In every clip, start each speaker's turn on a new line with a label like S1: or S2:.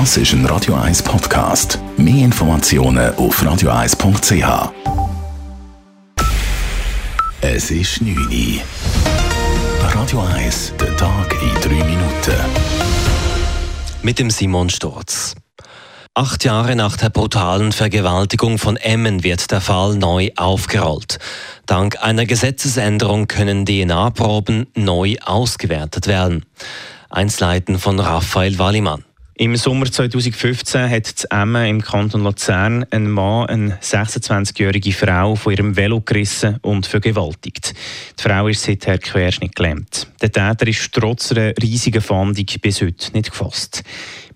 S1: Das ist ein Radio 1 Podcast. Mehr Informationen auf radio1.ch. Es ist 9 Uhr. Radio 1, der Tag in 3 Minuten.
S2: Mit dem Simon Sturz. Acht Jahre nach der brutalen Vergewaltigung von Emmen wird der Fall neu aufgerollt. Dank einer Gesetzesänderung können DNA-Proben neu ausgewertet werden. Einsleiten von Raphael Wallimann.
S3: Im Sommer 2015 hat zu Emmen im Kanton Luzern ein Mann eine 26-jährige Frau von ihrem Velo gerissen und vergewaltigt. Die Frau ist seither querschnittgelähmt. Der Täter ist trotz einer riesigen Fahndung bis heute nicht gefasst.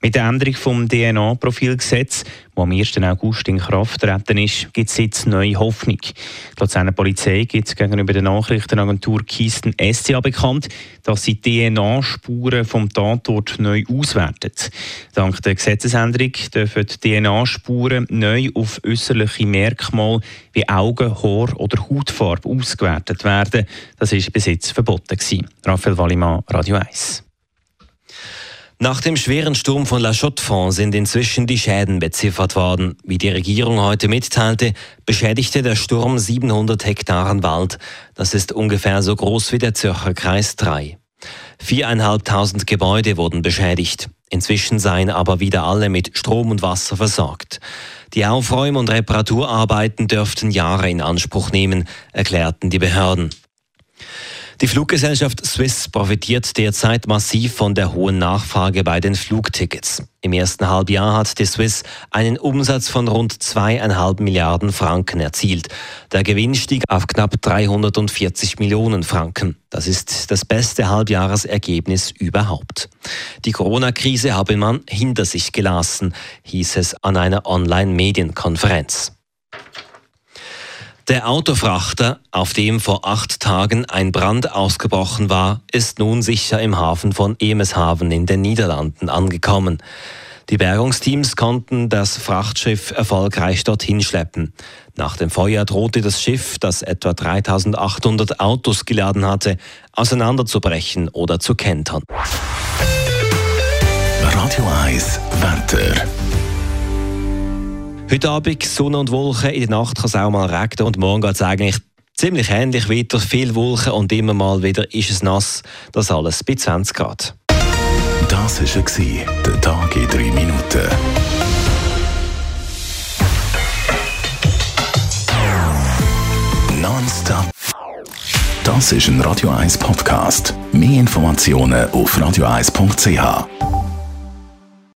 S3: Mit der Änderung des DNA-Profilgesetzes, das am 1. August in Kraft treten ist, gibt es jetzt neue Hoffnung. Die Luzerner Polizei gibt gegenüber der Nachrichtenagentur Kisten SCA bekannt, dass sie DNA-Spuren vom Tatort neu auswertet. Dank der Gesetzesänderung dürfen DNA-Spuren neu auf äußerliche Merkmale wie Augen, Haar oder Hautfarbe ausgewertet werden. Das war bis jetzt verboten. Raphael Wallimann, Radio 1.
S2: Nach dem schweren Sturm von La Chaux-de-Fonds sind inzwischen die Schäden beziffert worden. Wie die Regierung heute mitteilte, beschädigte der Sturm 700 Hektaren Wald. Das ist ungefähr so groß wie der Zürcher Kreis 3. Viereinhalbtausend Gebäude wurden beschädigt. Inzwischen seien aber wieder alle mit Strom und Wasser versorgt. Die Aufräum- und Reparaturarbeiten dürften Jahre in Anspruch nehmen, erklärten die Behörden. Die Fluggesellschaft Swiss profitiert derzeit massiv von der hohen Nachfrage bei den Flugtickets. Im ersten Halbjahr hat die Swiss einen Umsatz von rund zweieinhalb Milliarden Franken erzielt. Der Gewinn stieg auf knapp 340 Millionen Franken. Das ist das beste Halbjahresergebnis überhaupt. Die Corona-Krise habe man hinter sich gelassen, hieß es an einer Online-Medienkonferenz. Der Autofrachter, auf dem vor acht Tagen ein Brand ausgebrochen war, ist nun sicher im Hafen von Emeshaven in den Niederlanden angekommen. Die Bergungsteams konnten das Frachtschiff erfolgreich dorthin schleppen. Nach dem Feuer drohte das Schiff, das etwa 3800 Autos geladen hatte, auseinanderzubrechen oder zu kentern.
S1: Radio 1, Wetter.
S2: Heute Abend Sonne und Wolken, in der Nacht kann es auch mal regnen und morgen geht es eigentlich ziemlich ähnlich weiter. Viel Wolken und immer mal wieder ist es nass. Das alles bei 20 Grad.
S1: Das war der Tag in drei Minuten. Nonstop. Das ist ein Radio 1 Podcast. Mehr Informationen auf radio1.ch.